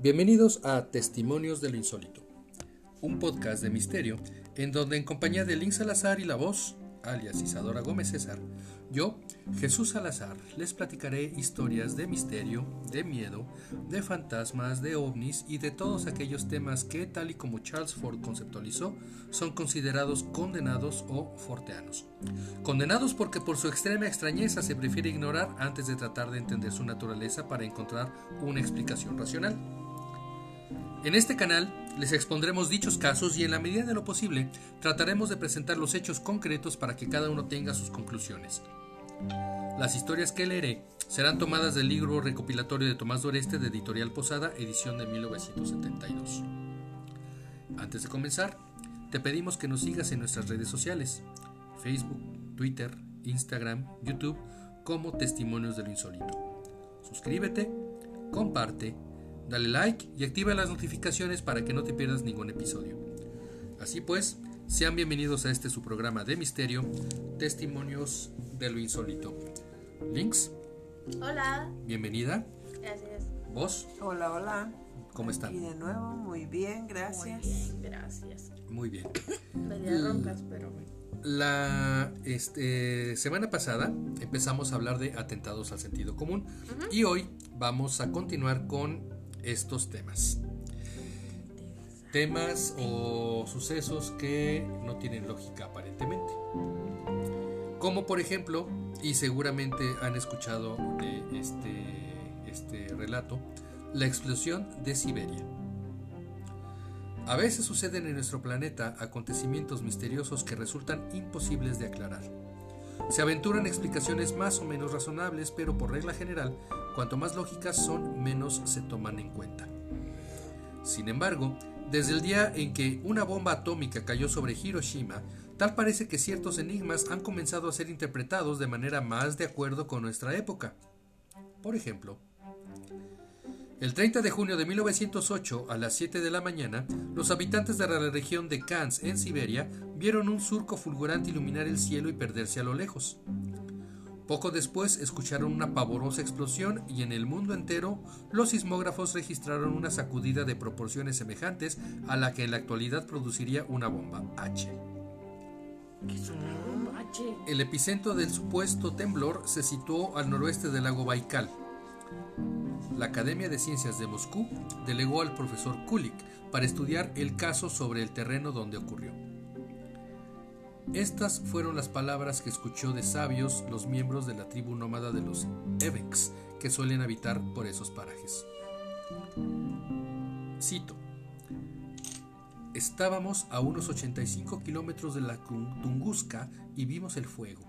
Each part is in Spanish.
Bienvenidos a Testimonios de lo Insólito, un podcast de misterio en donde en compañía de Link Salazar y la voz, alias Isadora Gómez César, yo, Jesús Salazar, les platicaré historias de misterio, de miedo, de fantasmas, de ovnis y de todos aquellos temas que, tal y como Charles Ford conceptualizó, son considerados condenados o forteanos. Condenados porque por su extrema extrañeza se prefiere ignorar antes de tratar de entender su naturaleza para encontrar una explicación racional. En este canal les expondremos dichos casos y en la medida de lo posible trataremos de presentar los hechos concretos para que cada uno tenga sus conclusiones. Las historias que leeré serán tomadas del libro recopilatorio de Tomás Doreste de Editorial Posada, edición de 1972. Antes de comenzar, te pedimos que nos sigas en nuestras redes sociales, Facebook, Twitter, Instagram, YouTube, como Testimonios de lo Insólito. Suscríbete, comparte, dale like y activa las notificaciones para que no te pierdas ningún episodio. Así pues, sean bienvenidos a este su programa de misterio, Testimonios de lo Insólito. Links, Hola. bienvenida. Gracias. ¿Vos? Hola, hola. ¿Cómo están? Y de nuevo, muy bien, gracias. Muy bien, gracias. Muy bien. Media roncas, pero bueno. La este, semana pasada empezamos a hablar de atentados al sentido común y hoy vamos a continuar con estos temas. Temas o sucesos que no tienen lógica aparentemente. Como por ejemplo, y seguramente han escuchado de este, este relato, la explosión de Siberia. A veces suceden en nuestro planeta acontecimientos misteriosos que resultan imposibles de aclarar. Se aventuran explicaciones más o menos razonables, pero por regla general, cuanto más lógicas son, menos se toman en cuenta. Sin embargo, desde el día en que una bomba atómica cayó sobre Hiroshima, tal parece que ciertos enigmas han comenzado a ser interpretados de manera más de acuerdo con nuestra época. Por ejemplo, el 30 de junio de 1908, a las 7 de la mañana, los habitantes de la región de Kans, en Siberia, vieron un surco fulgurante iluminar el cielo y perderse a lo lejos. Poco después escucharon una pavorosa explosión y en el mundo entero los sismógrafos registraron una sacudida de proporciones semejantes a la que en la actualidad produciría una bomba H. ¿Qué es una bomba H? El epicentro del supuesto temblor se situó al noroeste del lago Baikal. La Academia de Ciencias de Moscú delegó al profesor Kulik para estudiar el caso sobre el terreno donde ocurrió. Estas fueron las palabras que escuchó de sabios los miembros de la tribu nómada de los Eveks, que suelen habitar por esos parajes. Cito. Estábamos a unos 85 kilómetros de la Tunguska y vimos el fuego.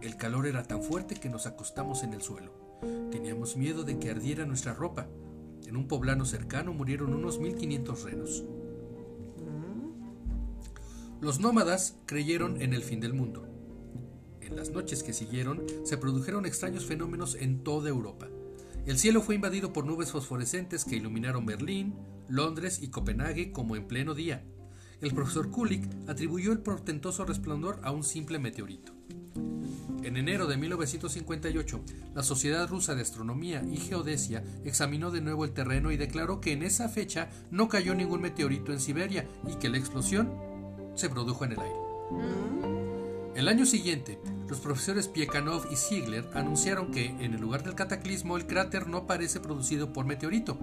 El calor era tan fuerte que nos acostamos en el suelo. Teníamos miedo de que ardiera nuestra ropa. En un poblado cercano murieron unos 1500 renos. Los nómadas creyeron en el fin del mundo. En las noches que siguieron se produjeron extraños fenómenos en toda Europa. El cielo fue invadido por nubes fosforescentes que iluminaron Berlín, Londres y Copenhague como en pleno día. El profesor Kulik atribuyó el portentoso resplandor a un simple meteorito. En enero de 1958, la Sociedad Rusa de Astronomía y Geodesia examinó de nuevo el terreno y declaró que en esa fecha no cayó ningún meteorito en Siberia y que la explosión se produjo en el aire. El año siguiente, los profesores Piekhanov y Ziegler anunciaron que en el lugar del cataclismo el cráter no parece producido por meteorito.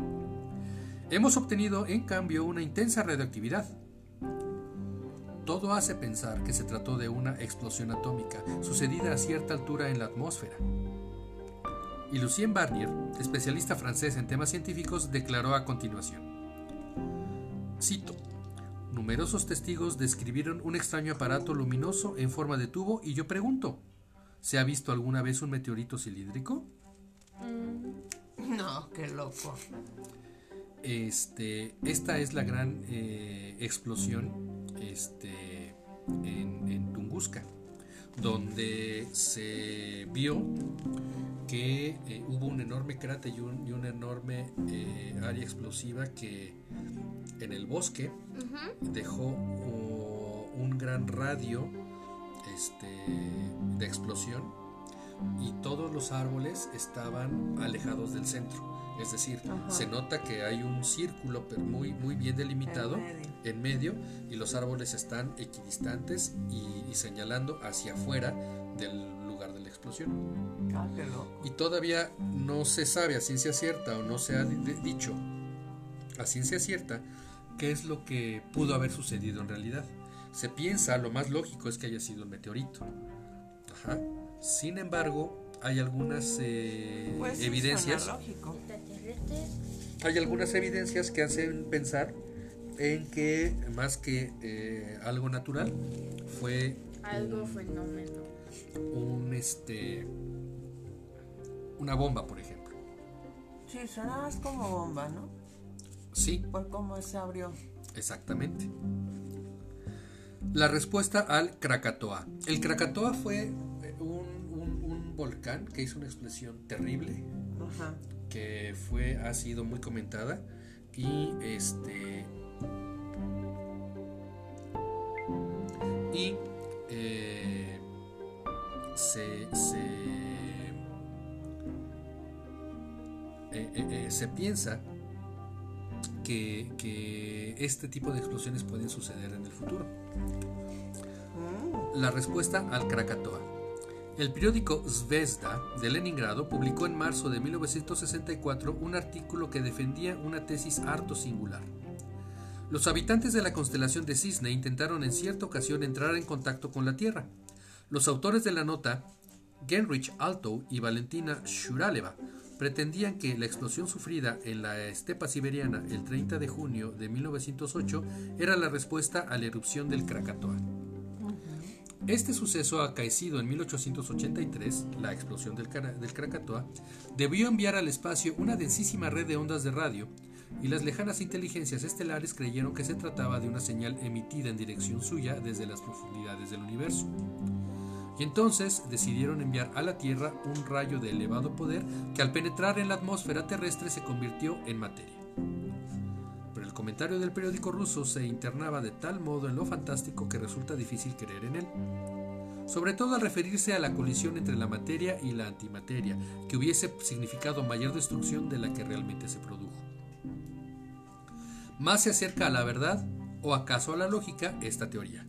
Hemos obtenido en cambio una intensa radioactividad. Todo hace pensar que se trató de una explosión atómica sucedida a cierta altura en la atmósfera. Y Lucien Barnier, especialista francés en temas científicos, declaró a continuación. Cito. Numerosos testigos describieron un extraño aparato luminoso en forma de tubo y yo pregunto, ¿se ha visto alguna vez un meteorito cilíndrico? No, qué loco. Este, esta es la gran eh, explosión este, en, en Tunguska, donde se vio que eh, hubo un enorme cráter y, un, y una enorme eh, área explosiva que en el bosque dejó uh, un gran radio este, de explosión y todos los árboles estaban alejados del centro. Es decir, Ajá. se nota que hay un círculo pero muy, muy bien delimitado En medio. en medio y los árboles están equidistantes y, y señalando hacia afuera del lugar de la explosión. Ah, qué loco. Y todavía no se sabe a ciencia cierta o no se ha di- di- dicho a ciencia cierta qué es lo que pudo haber sucedido en realidad. Se piensa, lo más lógico es que haya sido un meteorito. Ajá. Sin embargo, hay algunas eh, Pues evidencias. Hay algunas evidencias que hacen pensar en que más que eh, algo natural fue Algo fenómeno. un este una bomba, por ejemplo. Sí, suena más como bomba, ¿no? Sí, Por cómo se abrió. exactamente. La respuesta al Krakatoa. El Krakatoa fue eh, un, un- un volcán que hizo una explosión terrible, Ajá. Que fue ha sido muy comentada y este y eh, se se, eh, eh, se piensa que, que este tipo de explosiones pueden suceder en el futuro. Mm, La respuesta al Krakatoa. El periódico Zvezda de Leningrado publicó en marzo de 1964 un artículo que defendía una tesis harto singular. Los habitantes de la constelación de Cisne intentaron en cierta ocasión entrar en contacto con la Tierra. Los autores de la nota, Genrich Alto y Valentina Shuraleva, pretendían que la explosión sufrida en la estepa siberiana el 30 de junio de 1908 era la respuesta a la erupción del Krakatoa. Este suceso acaecido en 1883, la explosión del, del Krakatoa, debió enviar al espacio una densísima red de ondas de radio, y las lejanas inteligencias estelares creyeron que se trataba de una señal emitida en dirección suya desde las profundidades del universo. Y entonces decidieron enviar a la Tierra un rayo de elevado poder que al penetrar en la atmósfera terrestre se convirtió en materia. Comentario del periódico ruso se internaba de tal modo en lo fantástico que resulta difícil creer en él. Sobre todo al referirse a la colisión entre la materia y la antimateria, que hubiese significado mayor destrucción de la que realmente se produjo. Más se acerca a la verdad, o acaso a la lógica, esta teoría.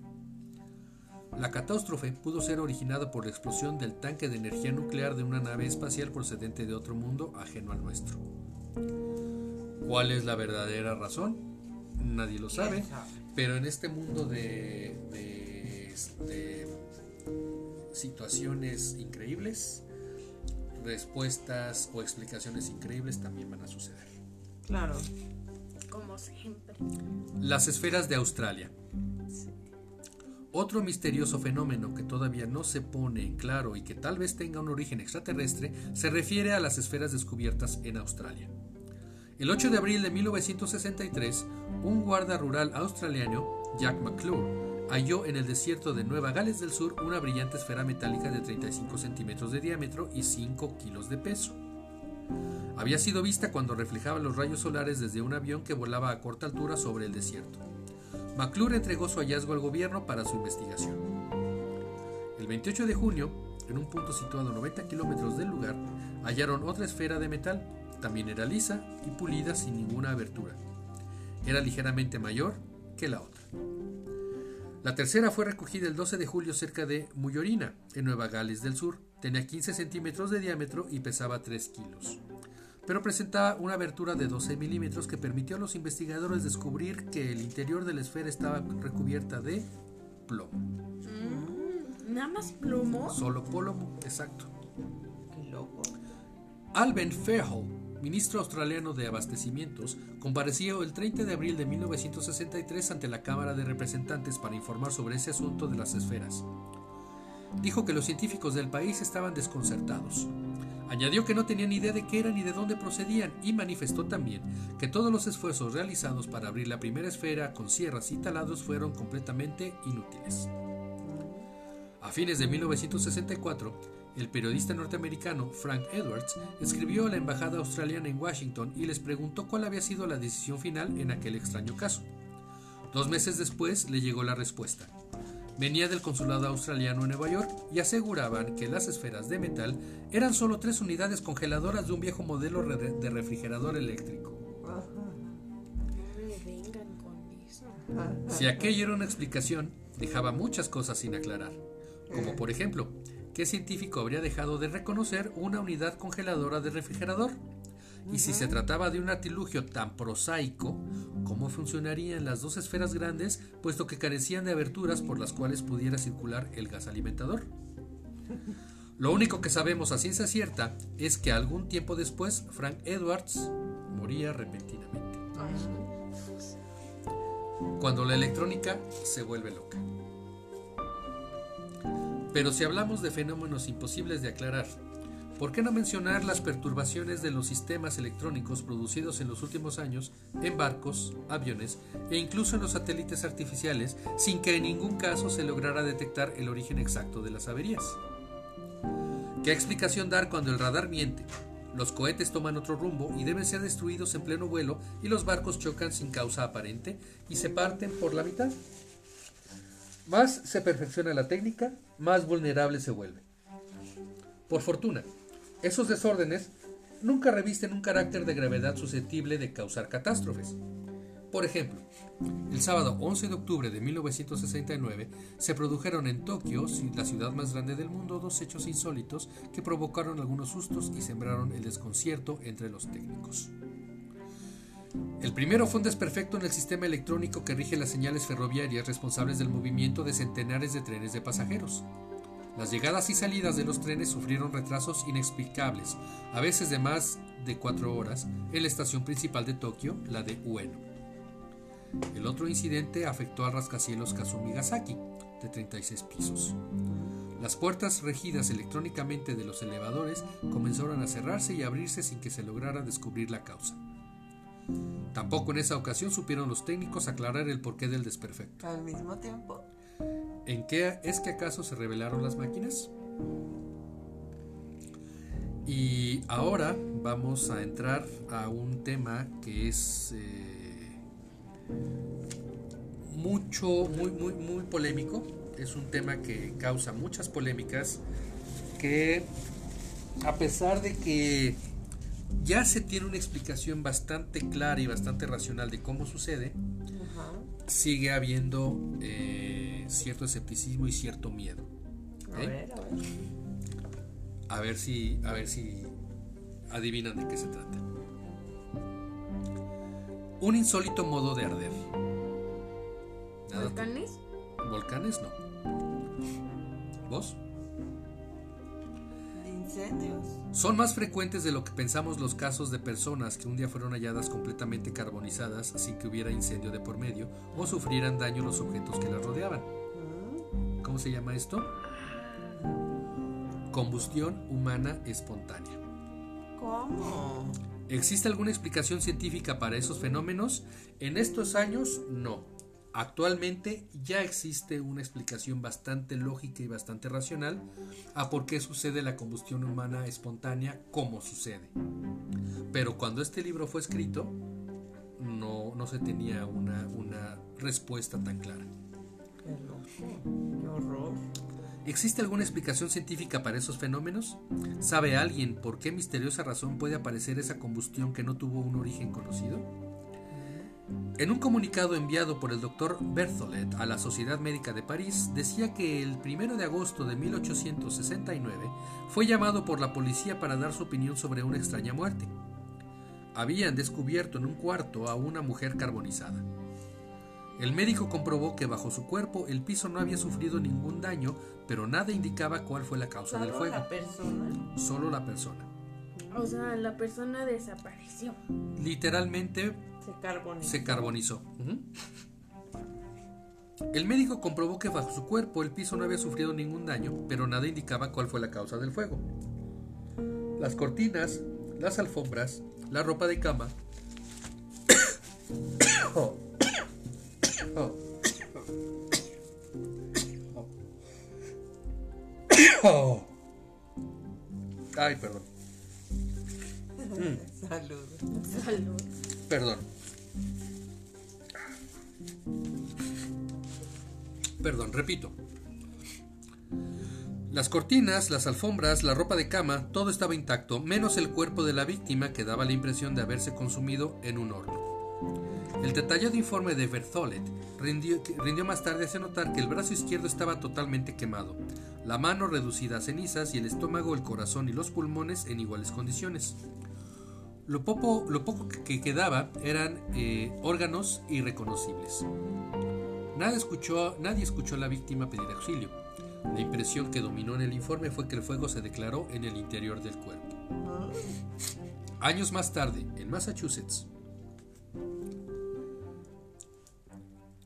La catástrofe pudo ser originada por la explosión del tanque de energía nuclear de una nave espacial procedente de otro mundo ajeno al nuestro. ¿Cuál es la verdadera razón? Nadie lo sabe, pero en este mundo de, de- de situaciones increíbles, respuestas o explicaciones increíbles también van a suceder. Claro. Como siempre. Las esferas de Australia. Otro misterioso fenómeno que todavía no se pone en claro y que tal vez tenga un origen extraterrestre se refiere a las esferas descubiertas en Australia. El 8 de abril de 1963, un guarda rural australiano, Jack McClure, halló en el desierto de Nueva Gales del Sur una brillante esfera metálica de 35 centímetros de diámetro y 5 kilos de peso. Había sido vista cuando reflejaba los rayos solares desde un avión que volaba a corta altura sobre el desierto. McClure entregó su hallazgo al gobierno para su investigación. El 28 de junio, en un punto situado a 90 kilómetros del lugar, hallaron otra esfera de metal, también era lisa y pulida sin ninguna abertura. Era ligeramente mayor que la otra. La tercera fue recogida el 12 de julio cerca de Muyorina, en Nueva Gales del Sur. Tenía 15 centímetros de diámetro y pesaba 3 kilos pero presentaba una abertura de 12 milímetros que permitió a los investigadores descubrir que el interior de la esfera estaba recubierta de plomo. Mm, Nada más plumo. Solo plomo, exacto. Qué loco. Alben Fairhall, ministro australiano de Abastecimientos, compareció el 30 de abril de 1963 ante la Cámara de Representantes para informar sobre ese asunto de las esferas. Dijo que los científicos del país estaban desconcertados. Añadió que no tenían idea de qué eran ni de dónde procedían y manifestó también que todos los esfuerzos realizados para abrir la primera esfera con sierras y taladros fueron completamente inútiles. A fines de 1964, el periodista norteamericano Frank Edwards escribió a la embajada australiana en Washington y les preguntó cuál había sido la decisión final en aquel extraño caso. Dos meses después le llegó la respuesta. venía del consulado australiano en Nueva York y aseguraban que las esferas de metal eran solo tres unidades congeladoras de un viejo modelo de refrigerador eléctrico. Si aquello era una explicación, dejaba muchas cosas sin aclarar, como por ejemplo, ¿qué científico habría dejado de reconocer una unidad congeladora de refrigerador? Y si se trataba de un artilugio tan prosaico, ¿cómo funcionarían las dos esferas grandes, puesto que carecían de aberturas por las cuales pudiera circular el gas alimentador? Lo único que sabemos a ciencia cierta es que algún tiempo después Frank Edwards moría repentinamente cuando la electrónica se vuelve loca. Pero si hablamos de fenómenos imposibles de aclarar, ¿por qué no mencionar las perturbaciones de los sistemas electrónicos producidos en los últimos años en barcos, aviones e incluso en los satélites artificiales sin que en ningún caso se lograra detectar el origen exacto de las averías? ¿Qué explicación dar cuando el radar miente? Los cohetes toman otro rumbo y deben ser destruidos en pleno vuelo y los barcos chocan sin causa aparente y se parten por la mitad. Más se perfecciona la técnica, más vulnerable se vuelve. Por fortuna, esos desórdenes nunca revisten un carácter de gravedad susceptible de causar catástrofes. Por ejemplo, el sábado 11 de octubre de 1969 se produjeron en Tokio, la ciudad más grande del mundo, dos hechos insólitos que provocaron algunos sustos y sembraron el desconcierto entre los técnicos. El primero fue un desperfecto en el sistema electrónico que rige las señales ferroviarias responsables del movimiento de centenares de trenes de pasajeros. Las llegadas y salidas de los trenes sufrieron retrasos inexplicables, a veces de más de cuatro horas, en la estación principal de Tokio, la de Ueno. El otro incidente afectó al rascacielos Kazumi Gasaki, de 36 pisos. Las puertas regidas electrónicamente de los elevadores comenzaron a cerrarse y abrirse sin que se lograra descubrir la causa. Tampoco en esa ocasión supieron los técnicos aclarar el porqué del desperfecto. Al mismo tiempo. ¿En qué es que acaso se revelaron las máquinas? Y ahora vamos a entrar a un tema que es eh, mucho, muy, muy, muy polémico. Es un tema que causa muchas polémicas. Que a pesar de que ya se tiene una explicación bastante clara y bastante racional de cómo sucede, sigue habiendo eh, cierto escepticismo y cierto miedo. A ¿eh? ver, a ver. A ver si, a ver si adivinan de qué se trata. Un insólito modo de arder. Nada- ¿Volcanes? Volcanes no. ¿Vos? Incendios. Son más frecuentes de lo que pensamos los casos de personas que un día fueron halladas completamente carbonizadas sin que hubiera incendio de por medio o sufrieran daño los objetos que las rodeaban. Mm, ¿Cómo se llama esto? Combustión humana espontánea. ¿Cómo? ¿Existe alguna explicación científica para esos fenómenos? En estos años, no. Actualmente ya existe una explicación bastante lógica y bastante racional a por qué sucede la combustión humana espontánea como sucede. Pero cuando este libro fue escrito, no, no se tenía una, una respuesta tan clara. Qué horror. ¿Existe alguna explicación científica para esos fenómenos? ¿Sabe alguien por qué misteriosa razón puede aparecer esa combustión que no tuvo un origen conocido? En un comunicado enviado por el doctor Berthollet a la Sociedad Médica de París, decía que el 1 de agosto de 1869 fue llamado por la policía para dar su opinión sobre una extraña muerte. Habían descubierto en un cuarto a una mujer carbonizada. El médico comprobó que bajo su cuerpo el piso no había sufrido ningún daño, pero nada indicaba cuál fue la causa del ¿Solo fuego. la persona? Solo la persona. O sea, la persona desapareció. Literalmente Se carbonizó. se carbonizó. El médico comprobó que bajo su cuerpo el piso no había sufrido ningún daño, pero nada indicaba cuál fue la causa del fuego. Las cortinas, las alfombras, la ropa de cama. Ay, perdón. Salud. Salud. Perdón. Perdón, repito. Las cortinas, las alfombras, la ropa de cama, todo estaba intacto, menos el cuerpo de la víctima que daba la impresión de haberse consumido en un horno. El detallado informe de Berthollet rindió, rindió más tarde hace notar que el brazo izquierdo estaba totalmente quemado, la mano reducida a cenizas y el estómago, el corazón y los pulmones en iguales condiciones. Lo poco, que quedaba eran eh, órganos irreconocibles. Nadie escuchó, nadie escuchó a la víctima pedir auxilio. La impresión que dominó en el informe fue que el fuego se declaró en el interior del cuerpo. Años más tarde, en Massachusetts,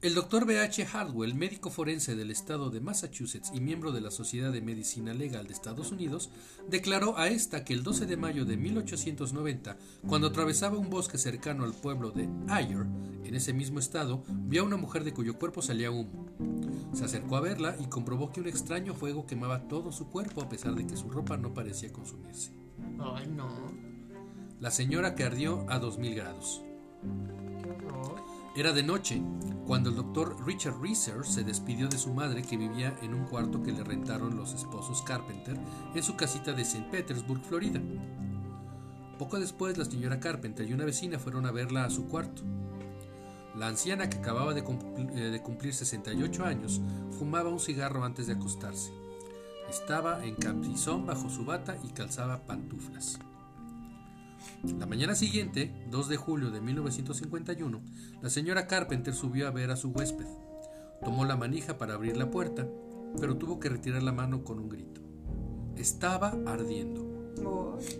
el doctor B.H. Hardwell, médico forense del estado de Massachusetts y miembro de la Sociedad de Medicina Legal de Estados Unidos, declaró a esta que el 12 de mayo de 1890, cuando atravesaba un bosque cercano al pueblo de Ayer, en ese mismo estado, vio a una mujer de cuyo cuerpo salía humo. Se acercó a verla y comprobó que un extraño fuego quemaba todo su cuerpo a pesar de que su ropa no parecía consumirse. Ay, no. La señora que ardió a 2000 grados. Era de noche, cuando el doctor Richard Reeser se despidió de su madre que vivía en un cuarto que le rentaron los esposos Carpenter en su casita de St. Petersburg, Florida. Poco después, la señora Carpenter y una vecina fueron a verla a su cuarto. La anciana, que acababa de, cumpl- eh, de cumplir 68 años, fumaba un cigarro antes de acostarse. Estaba en camisón bajo su bata y calzaba pantuflas. La mañana siguiente, 2 de julio de 1951, la señora Carpenter subió a ver a su huésped. Tomó la manija para abrir la puerta, pero tuvo que retirar la mano con un grito. Estaba ardiendo. Ay,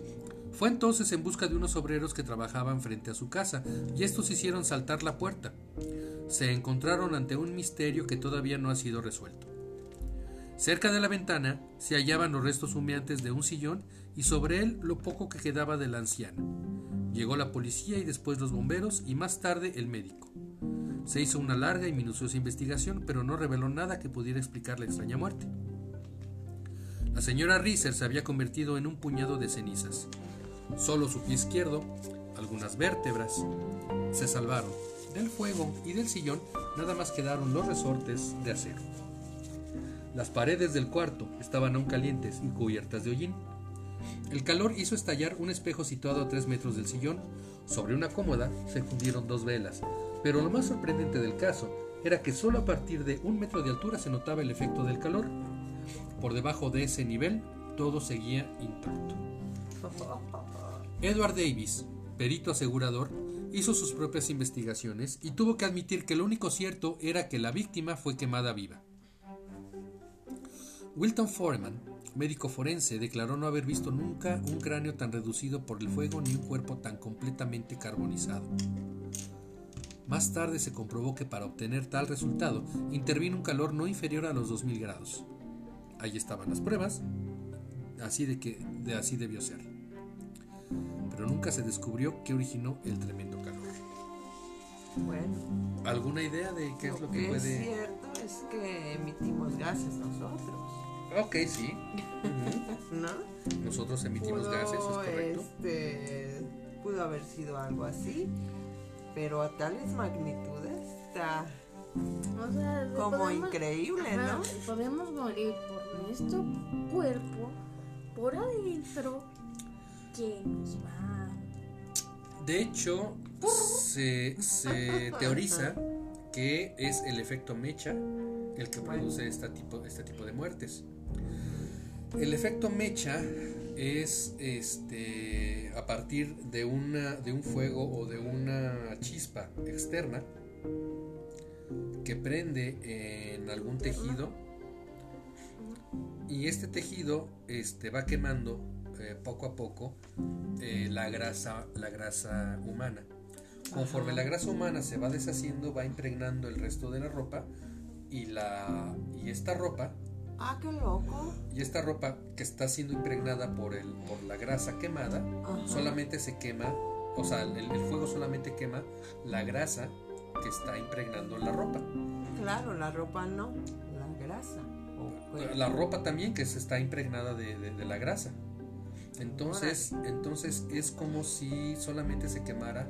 Fue entonces en busca de unos obreros que trabajaban frente a su casa, y estos hicieron saltar la puerta. Se encontraron ante un misterio que todavía no ha sido resuelto. Cerca de la ventana se hallaban los restos humeantes de un sillón y sobre él lo poco que quedaba del anciano. Llegó la policía y después los bomberos y más tarde el médico. Se hizo una larga y minuciosa investigación, pero no reveló nada que pudiera explicar la extraña muerte. La señora Reeser se había convertido en un puñado de cenizas. Solo su pie izquierdo, algunas vértebras, se salvaron. Del fuego y del sillón nada más quedaron los resortes de acero. Las paredes del cuarto estaban aún calientes y cubiertas de hollín. El calor hizo estallar un espejo situado a tres metros del sillón. Sobre una cómoda se fundieron dos velas, pero lo más sorprendente del caso era que solo a partir de un metro de altura se notaba el efecto del calor. Por debajo de ese nivel todo seguía intacto. Edward Davis, perito asegurador, hizo sus propias investigaciones y tuvo que admitir que lo único cierto era que la víctima fue quemada viva. Wilton Foreman, médico forense, declaró no haber visto nunca un cráneo tan reducido por el fuego ni un cuerpo tan completamente carbonizado. Más tarde se comprobó que para obtener tal resultado intervino un calor no inferior a los 2000 grados. Ahí estaban las pruebas, así de que de así debió ser. Pero nunca se descubrió qué originó el tremendo calor. Bueno, ¿Alguna idea de qué es lo que es puede...? cierto es que emitimos gases nosotros, Ok, sí. ¿no? Nosotros emitimos Pudo, gases, es correcto. Este, pudo haber sido algo así, pero a tales magnitudes está O sea, como podemos- increíble, ajá, ¿no? Podemos morir por nuestro cuerpo, por adentro, que nos va. De hecho, se, se teoriza que es el efecto mecha el que produce este tipo, este tipo de muertes. El efecto mecha es este a partir de una de un fuego o de una chispa externa que prende en algún tejido y este tejido este va quemando eh, poco a poco eh, la grasa la grasa humana. Conforme la grasa humana se va deshaciendo va impregnando el resto de la ropa y la y esta ropa Ah, qué loco. y esta ropa que está siendo impregnada por el por la grasa quemada Ajá. solamente se quema o sea el, el fuego solamente quema la grasa que está impregnando la ropa Claro, la ropa no, la grasa. La ropa también que se está impregnada de, de- de la grasa entonces entonces es como si solamente se quemara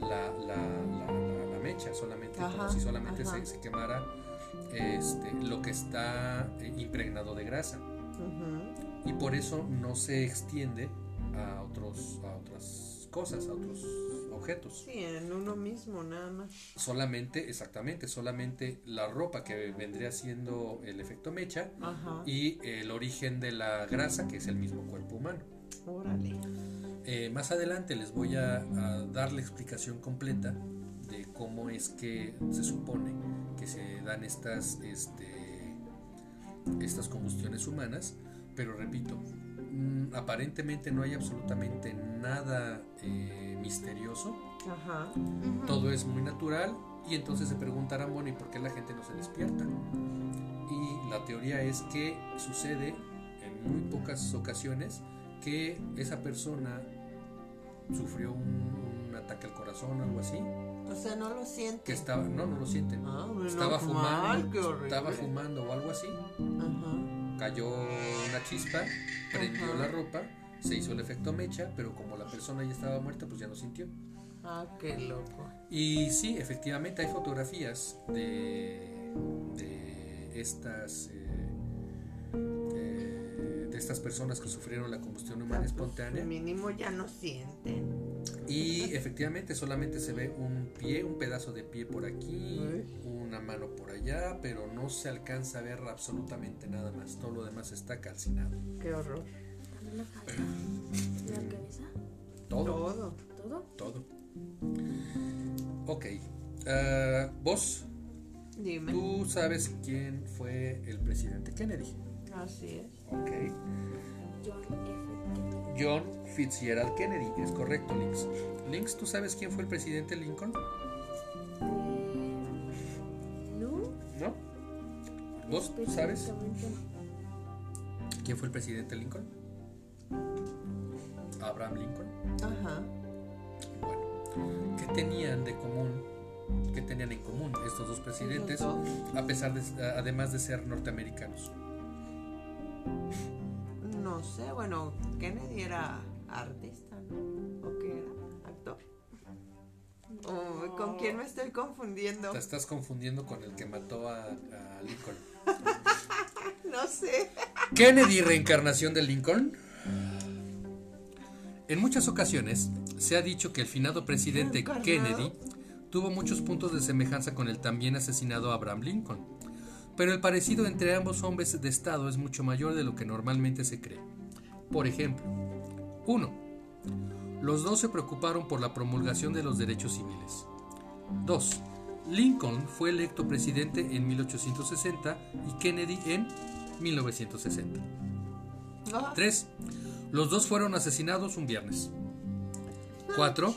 la, la, la- mecha solamente como si solamente ajá. se, se quemara este, lo que está eh, impregnado de grasa y por eso no se extiende a otros a otras cosas, a otros objetos. Sí, en uno mismo nada más. Solamente, exactamente, solamente la ropa que vendría siendo el efecto mecha Ajá. y el origen de la grasa, que es el mismo cuerpo humano. Órale. Eh, más adelante les voy a, a dar la explicación completa de cómo es que se supone que se dan estas, este, estas combustiones humanas, pero repito, mm, aparentemente no hay absolutamente nada eh, misterioso, Ajá. todo es muy natural y entonces se preguntarán, bueno, ¿y por qué la gente no se despierta? Y la teoría es que sucede en muy pocas ocasiones que esa persona sufrió un, un ataque al corazón o algo así, O sea, no lo siente. que estaba, no, no lo sienten, Ah, bueno, estaba fumando, estaba fumando o algo así, Ajá. cayó una chispa, prendió Ajá. la ropa, se hizo el efecto mecha, pero como la persona ya estaba muerta, pues ya no sintió. Ah, qué loco. Y sí, efectivamente hay fotografías de, de estas eh, eh, de estas personas que sufrieron la combustión humana espontánea Mínimo ya no sienten. Y efectivamente solamente se ve un pie, un pedazo de pie por aquí, una mano por allá, pero no se alcanza a ver absolutamente nada más. Todo lo demás está calcinado. Qué horror. También la falta. La cabeza. Todo, Todo. Todo. todo. Ok. ah, Vos, Dime. tú sabes quién fue el presidente Kennedy. Así es. Ok. John F. Kennedy. John Fitzgerald Kennedy, es correcto, Links. Links, ¿tú sabes quién fue el presidente Lincoln? Eh, no. ¿No? ¿Vos sabes quién fue el presidente Lincoln? Abraham Lincoln. Ajá. Bueno, ¿qué tenían de común? ¿Qué tenían en común estos dos presidentes, a pesar de, además de ser norteamericanos? No sé, bueno, Kennedy era artista, ¿no? ¿O qué era? ¿Actor? Oh, ¿Con quién me estoy confundiendo? Te estás confundiendo con el que mató a, a Lincoln. No sé. Kennedy, reencarnación de Lincoln. En muchas ocasiones se ha dicho que el finado presidente. Kennedy tuvo muchos puntos de semejanza con el también asesinado Abraham Lincoln, pero el parecido entre ambos hombres de Estado es mucho mayor de lo que normalmente se cree. Por ejemplo, 1. Los dos se preocuparon por la promulgación de los derechos civiles. 2. Lincoln fue electo presidente en 1860 y Kennedy en 1960. Ah, 3. Los dos fueron asesinados un viernes. 4.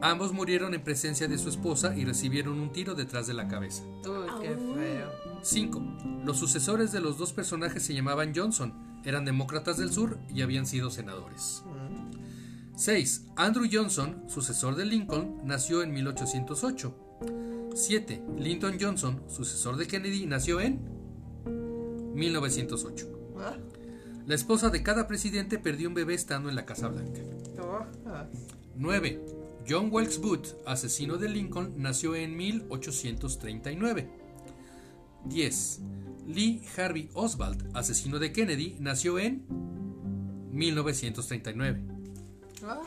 Ambos murieron en presencia de su esposa y recibieron un tiro detrás de la cabeza. Uy, qué Au. feo. 5. Los sucesores de los dos personajes se llamaban Johnson, eran demócratas del sur y habían sido senadores. Mm. 6. Andrew Johnson, sucesor de Lincoln, nació en 1808. 7. Lyndon Johnson, sucesor de Kennedy, nació en 1908. Ah, La esposa de cada presidente perdió un bebé estando en la Casa Blanca. oh, ah. 9. John Wilkes Booth, asesino de Lincoln, nació en 1839. 10. Lee Harvey Oswald, asesino de Kennedy, nació en 1939. Ah,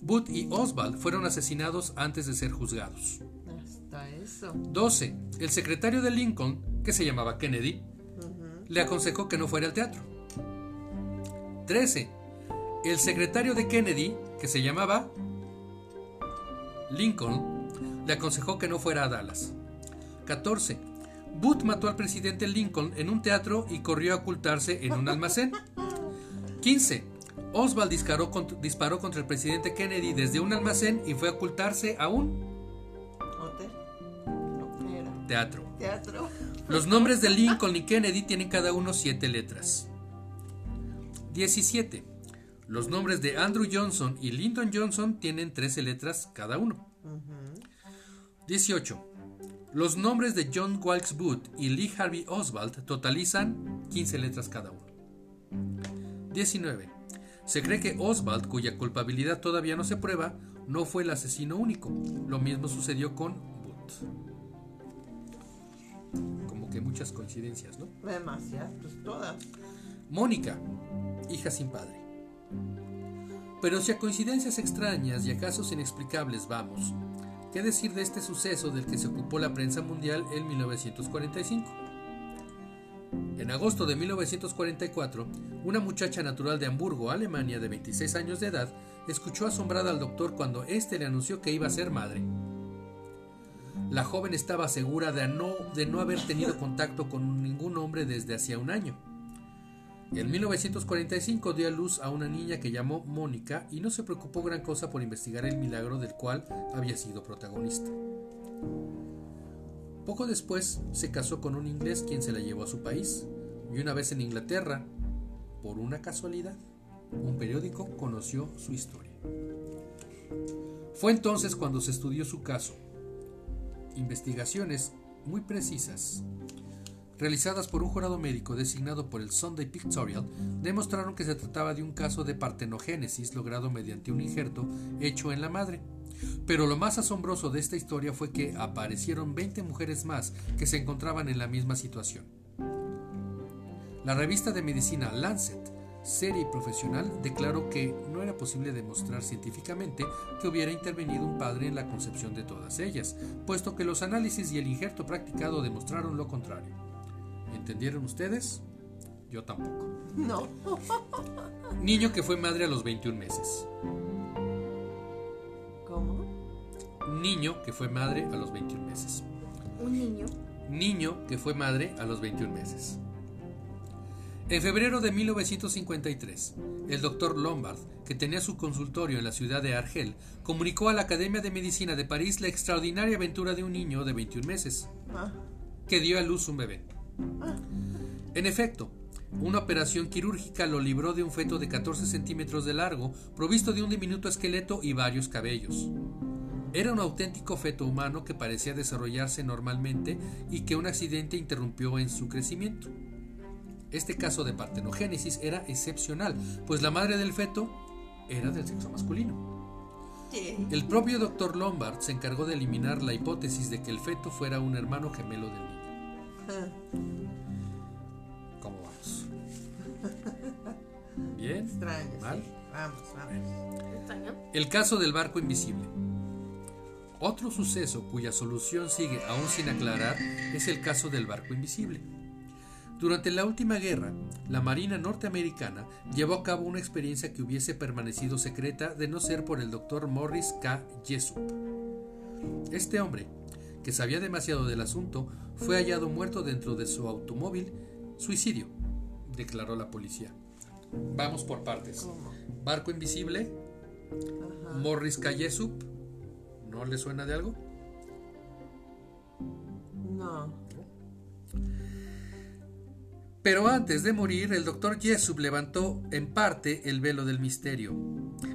Booth y Oswald fueron asesinados antes de ser juzgados. hasta eso. 12. El secretario de Lincoln, que se llamaba Kennedy, le aconsejó que no fuera al teatro. 13. El secretario de Kennedy, que se llamaba Lincoln, le aconsejó que no fuera a Dallas. 14. Booth mató al presidente Lincoln en un teatro y corrió a ocultarse en un almacén. 15. Oswald disparó contra, disparó contra el presidente Kennedy desde un almacén y fue a ocultarse a un ¿Hotel? No, ¿qué era? teatro. ¿Teatro? Los nombres de Lincoln y Kennedy tienen cada uno siete letras. 17. Los nombres de Andrew Johnson y Lyndon Johnson tienen 13 letras cada uno. Ujú. 18. Los nombres de John Wilkes Booth y Lee Harvey Oswald totalizan 15 letras cada uno. 19. Se cree que Oswald, cuya culpabilidad todavía no se prueba, no fue el asesino único. Lo mismo sucedió con Booth. Como que muchas coincidencias, ¿no? Demasiadas, pues todas. Mónica, hija sin padre. Pero si a coincidencias extrañas y a casos inexplicables vamos, ¿qué decir de este suceso del que se ocupó la prensa mundial en 1945? En agosto de 1944, una muchacha natural de Hamburgo, Alemania, de 26 años de edad, escuchó asombrada al doctor cuando éste le anunció que iba a ser madre. La joven estaba segura de no, de no haber tenido contacto con ningún hombre desde hacía un año. En 1945 dio a luz a una niña que llamó Mónica y no se preocupó gran cosa por investigar el milagro del cual había sido protagonista. Poco después se casó con un inglés quien se la llevó a su país y una vez en Inglaterra, por una casualidad, un periódico conoció su historia. Fue entonces cuando se estudió su caso. Investigaciones muy precisas realizadas por un jurado médico designado por el Sunday Pictorial, demostraron que se trataba de un caso de partenogénesis logrado mediante un injerto hecho en la madre. Pero lo más asombroso de esta historia fue que aparecieron 20 mujeres más que se encontraban en la misma situación. La revista de medicina Lancet, seria y profesional, declaró que no era posible demostrar científicamente que hubiera intervenido un padre en la concepción de todas ellas, puesto que los análisis y el injerto practicado demostraron lo contrario. ¿Entendieron ustedes? Yo tampoco. No. Niño que fue madre a los 21 meses. ¿Cómo? Niño que fue madre a los 21 meses. Un niño. Niño que fue madre a los 21 meses. En febrero de 1953, el doctor Lombard, que tenía su consultorio en la ciudad de Argel, comunicó a la Academia de Medicina de París la extraordinaria aventura de un niño de 21 meses, Ah, que dio a luz un bebé. En efecto, una operación quirúrgica lo libró de un feto de 14 centímetros de largo, provisto de un diminuto esqueleto y varios cabellos. Era un auténtico feto humano que parecía desarrollarse normalmente y que un accidente interrumpió en su crecimiento. Este caso de partenogénesis era excepcional, pues la madre del feto era del sexo masculino. El propio doctor Lombard se encargó de eliminar la hipótesis de que el feto fuera un hermano gemelo del ¿Cómo vamos? ¿Bien? Extraño. sí. ¿Mal? Vamos, vamos. Extraño. El caso del barco invisible. Otro suceso cuya solución sigue aún sin aclarar es el caso del barco invisible. Durante la última guerra, la Marina norteamericana llevó a cabo una experiencia que hubiese permanecido secreta de no ser por el doctor Morris K. Jessup. Este hombre, que sabía demasiado del asunto, fue hallado muerto dentro de su automóvil. Suicidio, declaró la policía. Vamos por partes. ¿Cómo? Barco invisible, Ajá. Morris. Jessup. ¿No le suena de algo? No. Pero antes de morir, el doctor Jessup levantó en parte el velo del misterio.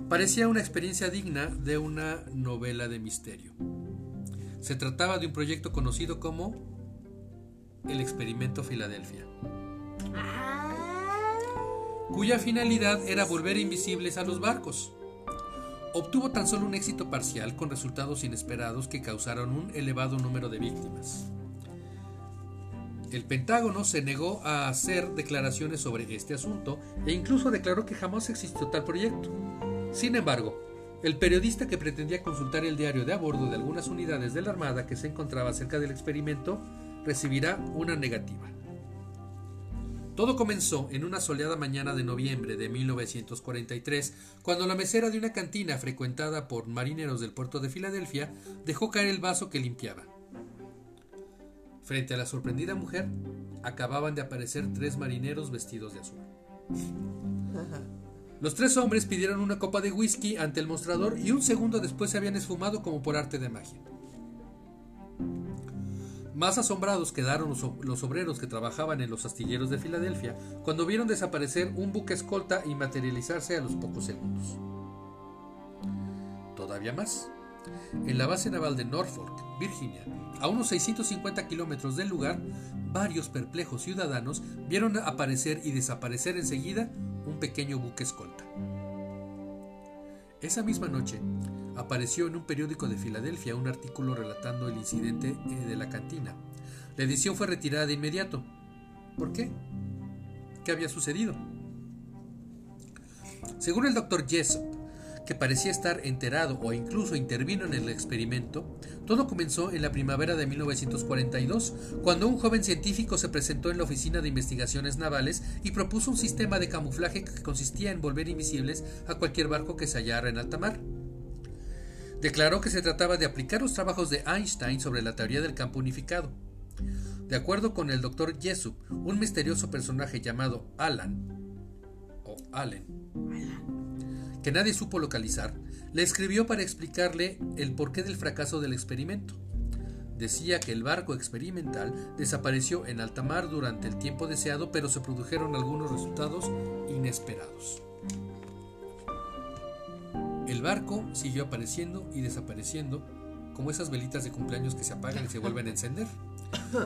Parecía una experiencia digna de una novela de misterio. Se trataba de un proyecto conocido como el Experimento Filadelfia, Ah. cuya finalidad era volver invisibles a los barcos. Obtuvo tan solo un éxito parcial con resultados inesperados que causaron un elevado número de víctimas. El Pentágono se negó a hacer declaraciones sobre este asunto e incluso declaró que jamás existió tal proyecto. Sin embargo, el periodista que pretendía consultar el diario de a bordo de algunas unidades de la Armada que se encontraba cerca del experimento recibirá una negativa. Todo comenzó en una soleada mañana de noviembre de 1943, cuando la mesera de una cantina frecuentada por marineros del puerto de Filadelfia dejó caer el vaso que limpiaba. Frente a la sorprendida mujer, acababan de aparecer tres marineros vestidos de azul. Los tres hombres pidieron una copa de whisky ante el mostrador y un segundo después se habían esfumado como por arte de magia. Más asombrados quedaron los, ob- los obreros que trabajaban en los astilleros de Filadelfia cuando vieron desaparecer un buque escolta y materializarse a los pocos segundos. Todavía más. En la base naval de Norfolk, Virginia, a unos 650 kilómetros del lugar, varios perplejos ciudadanos vieron aparecer y desaparecer enseguida un pequeño buque escolta. Esa misma noche, apareció en un periódico de Filadelfia un artículo relatando el incidente eh, de la cantina. La edición fue retirada de inmediato. ¿Por qué? qué había sucedido. Según el doctor Jessop, que parecía estar enterado o incluso intervino en el experimento, todo comenzó en la primavera de 1942, cuando un joven científico se presentó en la Oficina de Investigaciones Navales y propuso un sistema de camuflaje que consistía en volver invisibles a cualquier barco que se hallara en alta mar. Declaró que se trataba de aplicar los trabajos de Einstein sobre la teoría del campo unificado. De acuerdo con el doctor Jessup, un misterioso personaje llamado Alan, o Allen, que nadie supo localizar, le escribió para explicarle el porqué del fracaso del experimento. Decía que el barco experimental desapareció en alta mar durante el tiempo deseado, pero se produjeron algunos resultados inesperados. El barco siguió apareciendo y desapareciendo, como esas velitas de cumpleaños que se apagan y se vuelven a encender.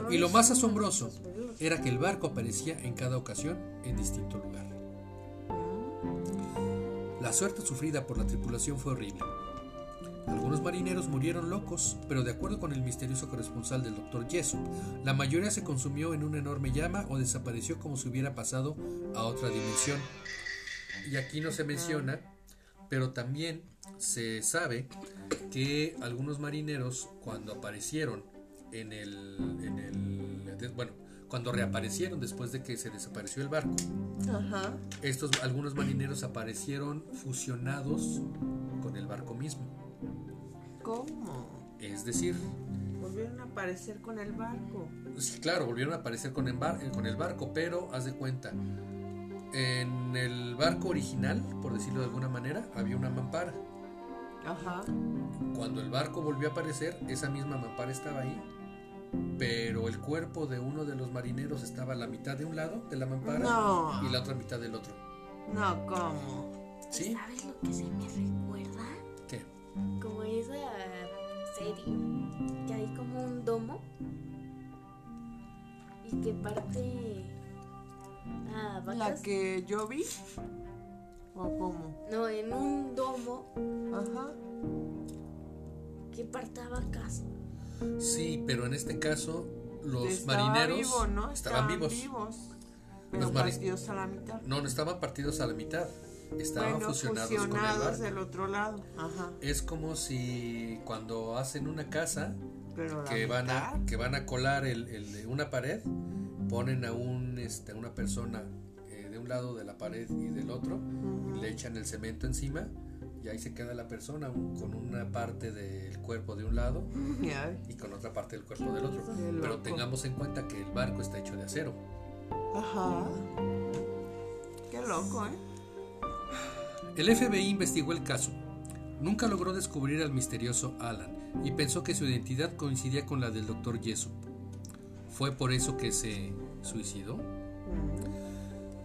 Y lo más asombroso era que el barco aparecía en cada ocasión en distinto lugar. La suerte sufrida por la tripulación fue horrible. Algunos marineros murieron locos, pero de acuerdo con el misterioso corresponsal del Dr. Jessup, la mayoría se consumió en una enorme llama o desapareció como si hubiera pasado a otra dimensión. Y aquí no se menciona, pero también se sabe que algunos marineros cuando aparecieron en el, en el bueno, cuando reaparecieron después de que se desapareció el barco, Ajá. estos algunos marineros aparecieron fusionados con el barco mismo. ¿Cómo? Es decir, Volvieron a aparecer con el barco. sí, claro, volvieron a aparecer con el, bar- con el barco, pero haz de cuenta, en el barco original, por decirlo de alguna manera, había una mampara. Ajá. Cuando el barco volvió a aparecer, esa misma mampara estaba ahí, pero el cuerpo de uno de los marineros estaba a la mitad de un lado de la mampara No. y la otra mitad del otro. No, ¿cómo? ¿Sí? ¿Sabes lo que se me recuerda? ¿Qué? Como esa serie que hay como un domo y que parte a ¿La vacas. que yo vi? ¿O cómo? No, en un domo Ajá. que parta vacas. Sí, pero en este caso los Estaba marineros vivo, ¿no? estaban vivos. Pero Los partidos a la mitad. No, no estaban partidos a la mitad, estaban bueno, fusionados, con el barco. del otro lado. Ajá. Es como si cuando hacen una casa Pero que van a que van a colar el, el de una pared, ponen a un este a una persona eh, de un lado de la pared y del otro, le echan el cemento encima y ahí se queda la persona un- con una parte del cuerpo de un lado y con otra parte del cuerpo del otro. Pero tengamos en cuenta que el barco está hecho de acero. Ajá. Qué loco, ¿eh? El FBI investigó el caso. Nunca logró descubrir al misterioso Alan y pensó que su identidad coincidía con la del Dr. Jessup. ¿Fue por eso que se suicidó?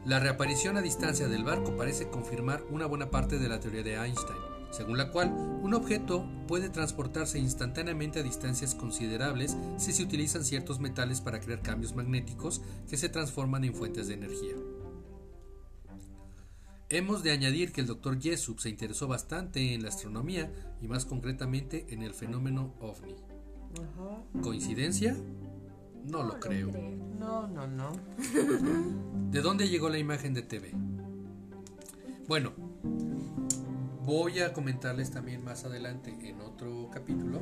La reaparición a distancia del barco parece confirmar una buena parte de la teoría de Einstein, según la cual un objeto puede transportarse instantáneamente a distancias considerables si se utilizan ciertos metales para crear cambios magnéticos que se transforman en fuentes de energía. Hemos de añadir que el Dr. Jessup se interesó bastante en la astronomía y más concretamente en el fenómeno ovni. ¿Coincidencia? No lo creo. No, no, no. ¿De dónde llegó la imagen de TV? Bueno, voy a comentarles también más adelante en otro capítulo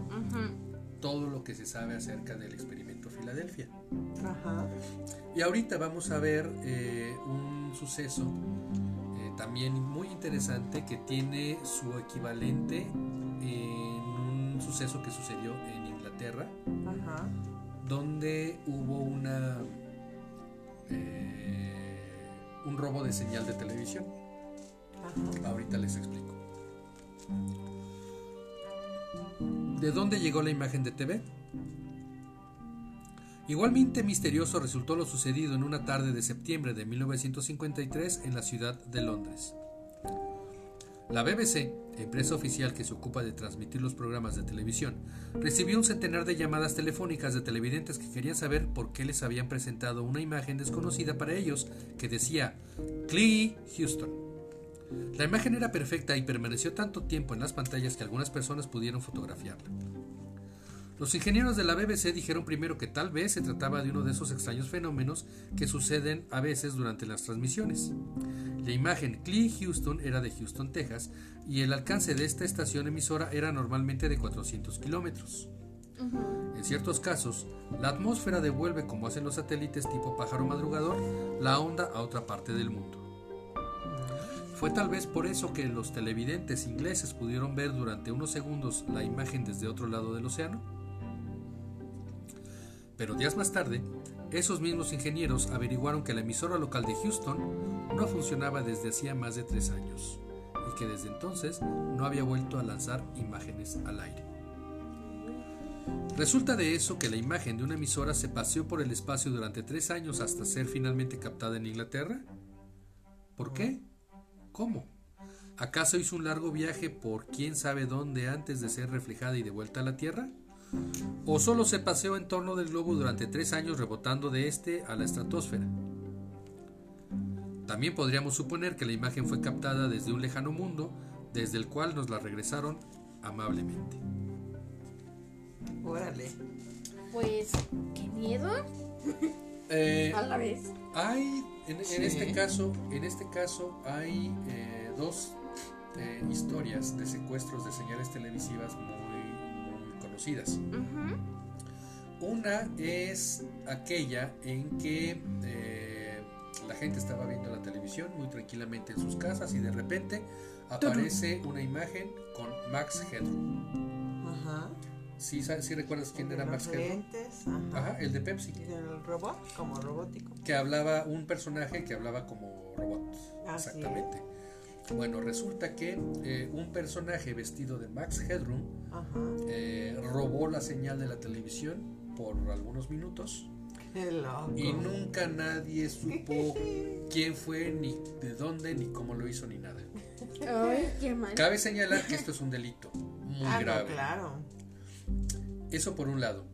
todo lo que se sabe acerca del experimento Filadelfia. Ajá. Y ahorita vamos a ver eh, un suceso eh, también muy interesante que tiene su equivalente en un suceso que sucedió en Inglaterra, Ajá. Donde hubo una eh, un robo de señal de televisión. Ajá. Ahorita les explico. ¿De dónde llegó la imagen de TV? Igualmente misterioso resultó lo sucedido en una tarde de septiembre de 1953 en la ciudad de Londres. La BBC, empresa oficial que se ocupa de transmitir los programas de televisión, recibió un centenar de llamadas telefónicas de televidentes que querían saber por qué les habían presentado una imagen desconocida para ellos que decía Clee Houston. La imagen era perfecta y permaneció tanto tiempo en las pantallas que algunas personas pudieron fotografiarla. Los ingenieros de la BBC dijeron primero que tal vez se trataba de uno de esos extraños fenómenos que suceden a veces durante las transmisiones. La imagen Clee Houston era de Houston, Texas, y el alcance de esta estación emisora era normalmente de 400 kilómetros. En ciertos casos, la atmósfera devuelve, como hacen los satélites tipo pájaro madrugador, la onda a otra parte del mundo. Fue tal vez por eso que los televidentes ingleses pudieron ver durante unos segundos la imagen desde otro lado del océano. Pero días más tarde, esos mismos ingenieros averiguaron que la emisora local de Houston no funcionaba desde hacía más de tres años y que desde entonces no había vuelto a lanzar imágenes al aire. Resulta de eso que la imagen de una emisora se paseó por el espacio durante tres años hasta ser finalmente captada en Inglaterra. ¿Por qué? ¿Cómo? ¿Acaso hizo un largo viaje por quién sabe dónde antes de ser reflejada y devuelta a la Tierra? ¿O solo se paseó en torno del globo durante tres años rebotando de este a la estratosfera? También podríamos suponer que la imagen fue captada desde un lejano mundo, desde el cual nos la regresaron amablemente. Órale. Pues, qué miedo. Eh, A la vez. Hay, en, en Sí. este caso, en este caso hay eh, dos eh, historias de secuestros de señales televisivas muy, Una es aquella en que eh, la gente estaba viendo la televisión muy tranquilamente en sus casas y de repente aparece una imagen con Max Headroom. Ajá. ¿Sí, sí recuerdas quién era Max Headroom? lentes, ajá. Ajá, el de Pepsi. Y del robot, como robótico. que hablaba un personaje que hablaba como robot. Exactamente. Bueno, resulta que eh, un personaje vestido de Max Headroom Ajá. eh, robó la señal de la televisión por algunos minutos Qué loco. y nunca nadie supo quién fue, ni de dónde, ni cómo lo hizo, ni nada. Ay, qué mal. Cabe señalar que esto es un delito muy Ah, no, grave. claro. Eso por un lado.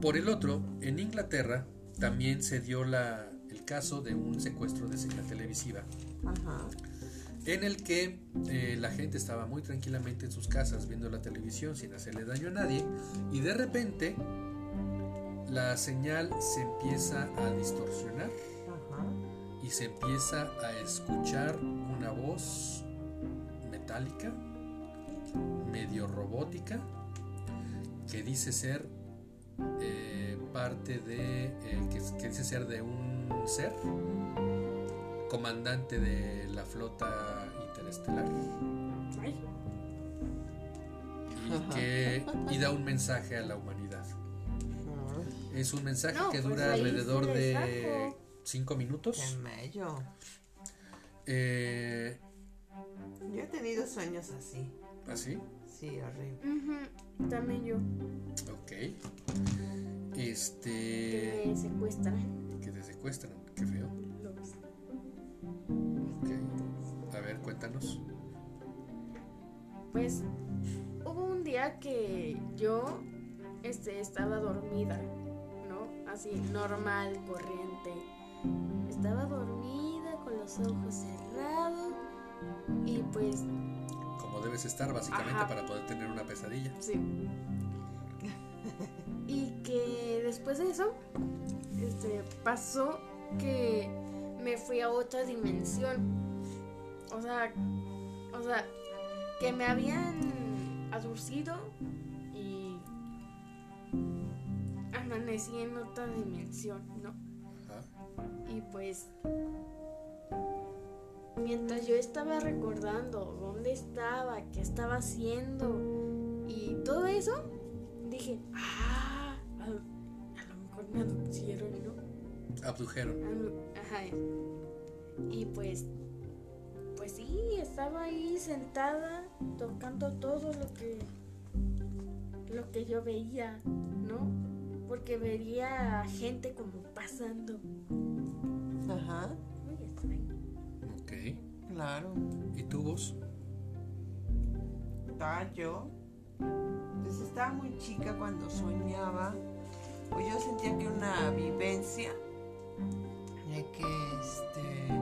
Por el otro, en Inglaterra también se dio la, el caso de un secuestro de señal televisiva Ajá. En el que eh, la gente estaba muy tranquilamente en sus casas viendo la televisión sin hacerle daño a nadie y de repente la señal se empieza a distorsionar Ajá. y se empieza a escuchar una voz metálica, medio robótica, que dice ser eh, parte de, eh, que, que dice ser de un ser, comandante de la flota interestelar, Ay, y que y da un mensaje a la humanidad. Es un mensaje No, que pues dura alrededor de deshajo. 5 minutos. Qué mello. Eh, Yo he tenido sueños así. ¿Así? Sí, horrible. También yo. Ok. Este. Que secuestran. Que te secuestran. Qué feo. Cuéntanos. Pues hubo un día que yo este, estaba dormida, ¿no? Así, normal, corriente. Estaba dormida con los ojos cerrados y pues Como debes estar, básicamente, Ajá. para poder tener una pesadilla. Sí. Y que después de eso, este, pasó que me fui a otra dimensión. O sea, o sea, que me habían aducido y amanecí en otra dimensión, ¿no? Ajá. Y pues, mientras yo estaba recordando dónde estaba, qué estaba haciendo y todo eso, dije, ah, a, a lo mejor me aducieron, ¿no? Abdujeron. A- Ajá. Y pues, pues sí, estaba ahí sentada tocando todo lo que, lo que yo veía, ¿no? Porque veía a gente como pasando. Ajá. Muy extraño. Ok. Claro. ¿Y tú vos? Estaba yo. Pues estaba muy chica cuando soñaba. Pues yo sentía que una vivencia de que este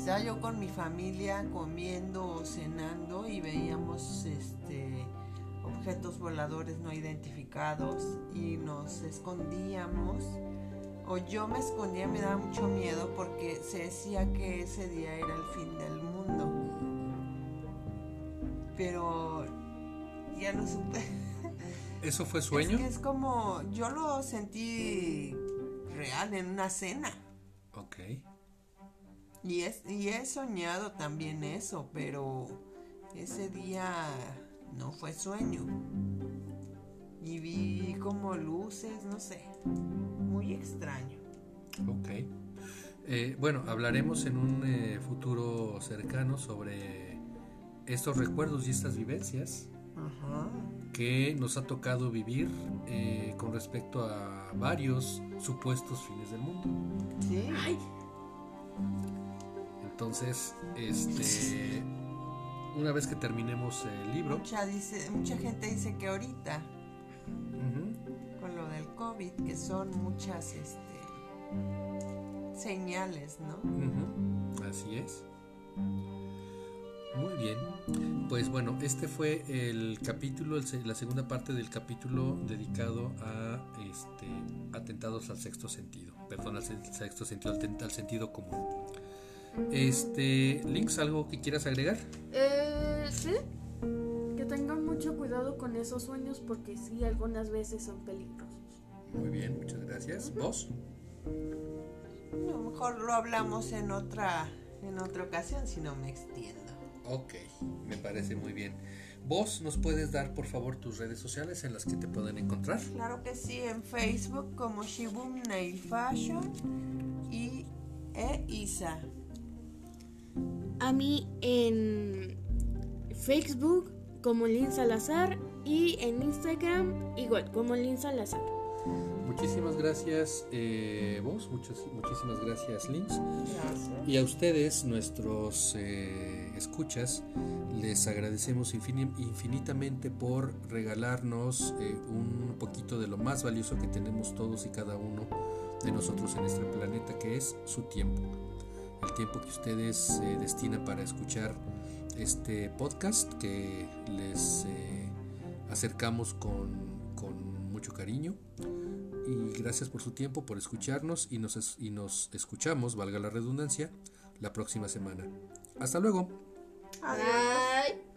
estaba yo con mi familia comiendo o cenando y veíamos este objetos voladores no identificados y nos escondíamos. O yo me escondía, me daba mucho miedo porque se decía que ese día era el fin del mundo. Pero ya no supe. ¿Eso fue sueño? Es que es como, yo lo sentí real en una cena. Ok. Y, es, y he soñado también eso, pero ese día no fue sueño. Y vi como luces, no sé, muy extraño. Ok. Eh, bueno, hablaremos en un eh, futuro cercano sobre estos recuerdos y estas vivencias Ajá. que nos ha tocado vivir eh, con respecto a varios supuestos fines del mundo. Sí. Ay, Entonces, este, una vez que terminemos el libro, Mucha, dice, mucha gente dice que ahorita, con lo del COVID, que son muchas este, señales, ¿no? Así es. Muy bien. Pues bueno, este fue el capítulo, el la segunda parte del capítulo dedicado a este, atentados al sexto sentido. Perdón, al se- sexto sentido, al sentido común. Este, Links, ¿algo que quieras agregar? eh, sí. Que tengan mucho cuidado con esos sueños porque sí, algunas veces son peligrosos. Muy bien, muchas gracias. ¿Vos? A lo mejor lo hablamos en otra, en otra ocasión si no me extiendo. Ok, me parece muy bien. ¿Vos nos puedes dar, por favor, tus redes sociales en las que te pueden encontrar? Claro que sí, en Facebook como Shibum Nail Fashion y e Isa. A mí en Facebook como Lin Salazar y en Instagram igual como Lin Salazar. Muchísimas gracias, eh, vos, muchas, muchísimas gracias, Links. Gracias. Y a ustedes, nuestros eh, escuchas, les agradecemos infini- infinitamente por regalarnos eh, un poquito de lo más valioso que tenemos todos y cada uno de nosotros en este planeta, que es su tiempo. El tiempo que ustedes eh, destinan para escuchar este podcast que les eh, acercamos con, con mucho cariño. Y gracias por su tiempo, por escucharnos y nos, y nos escuchamos, valga la redundancia, la próxima semana. Hasta luego. Bye.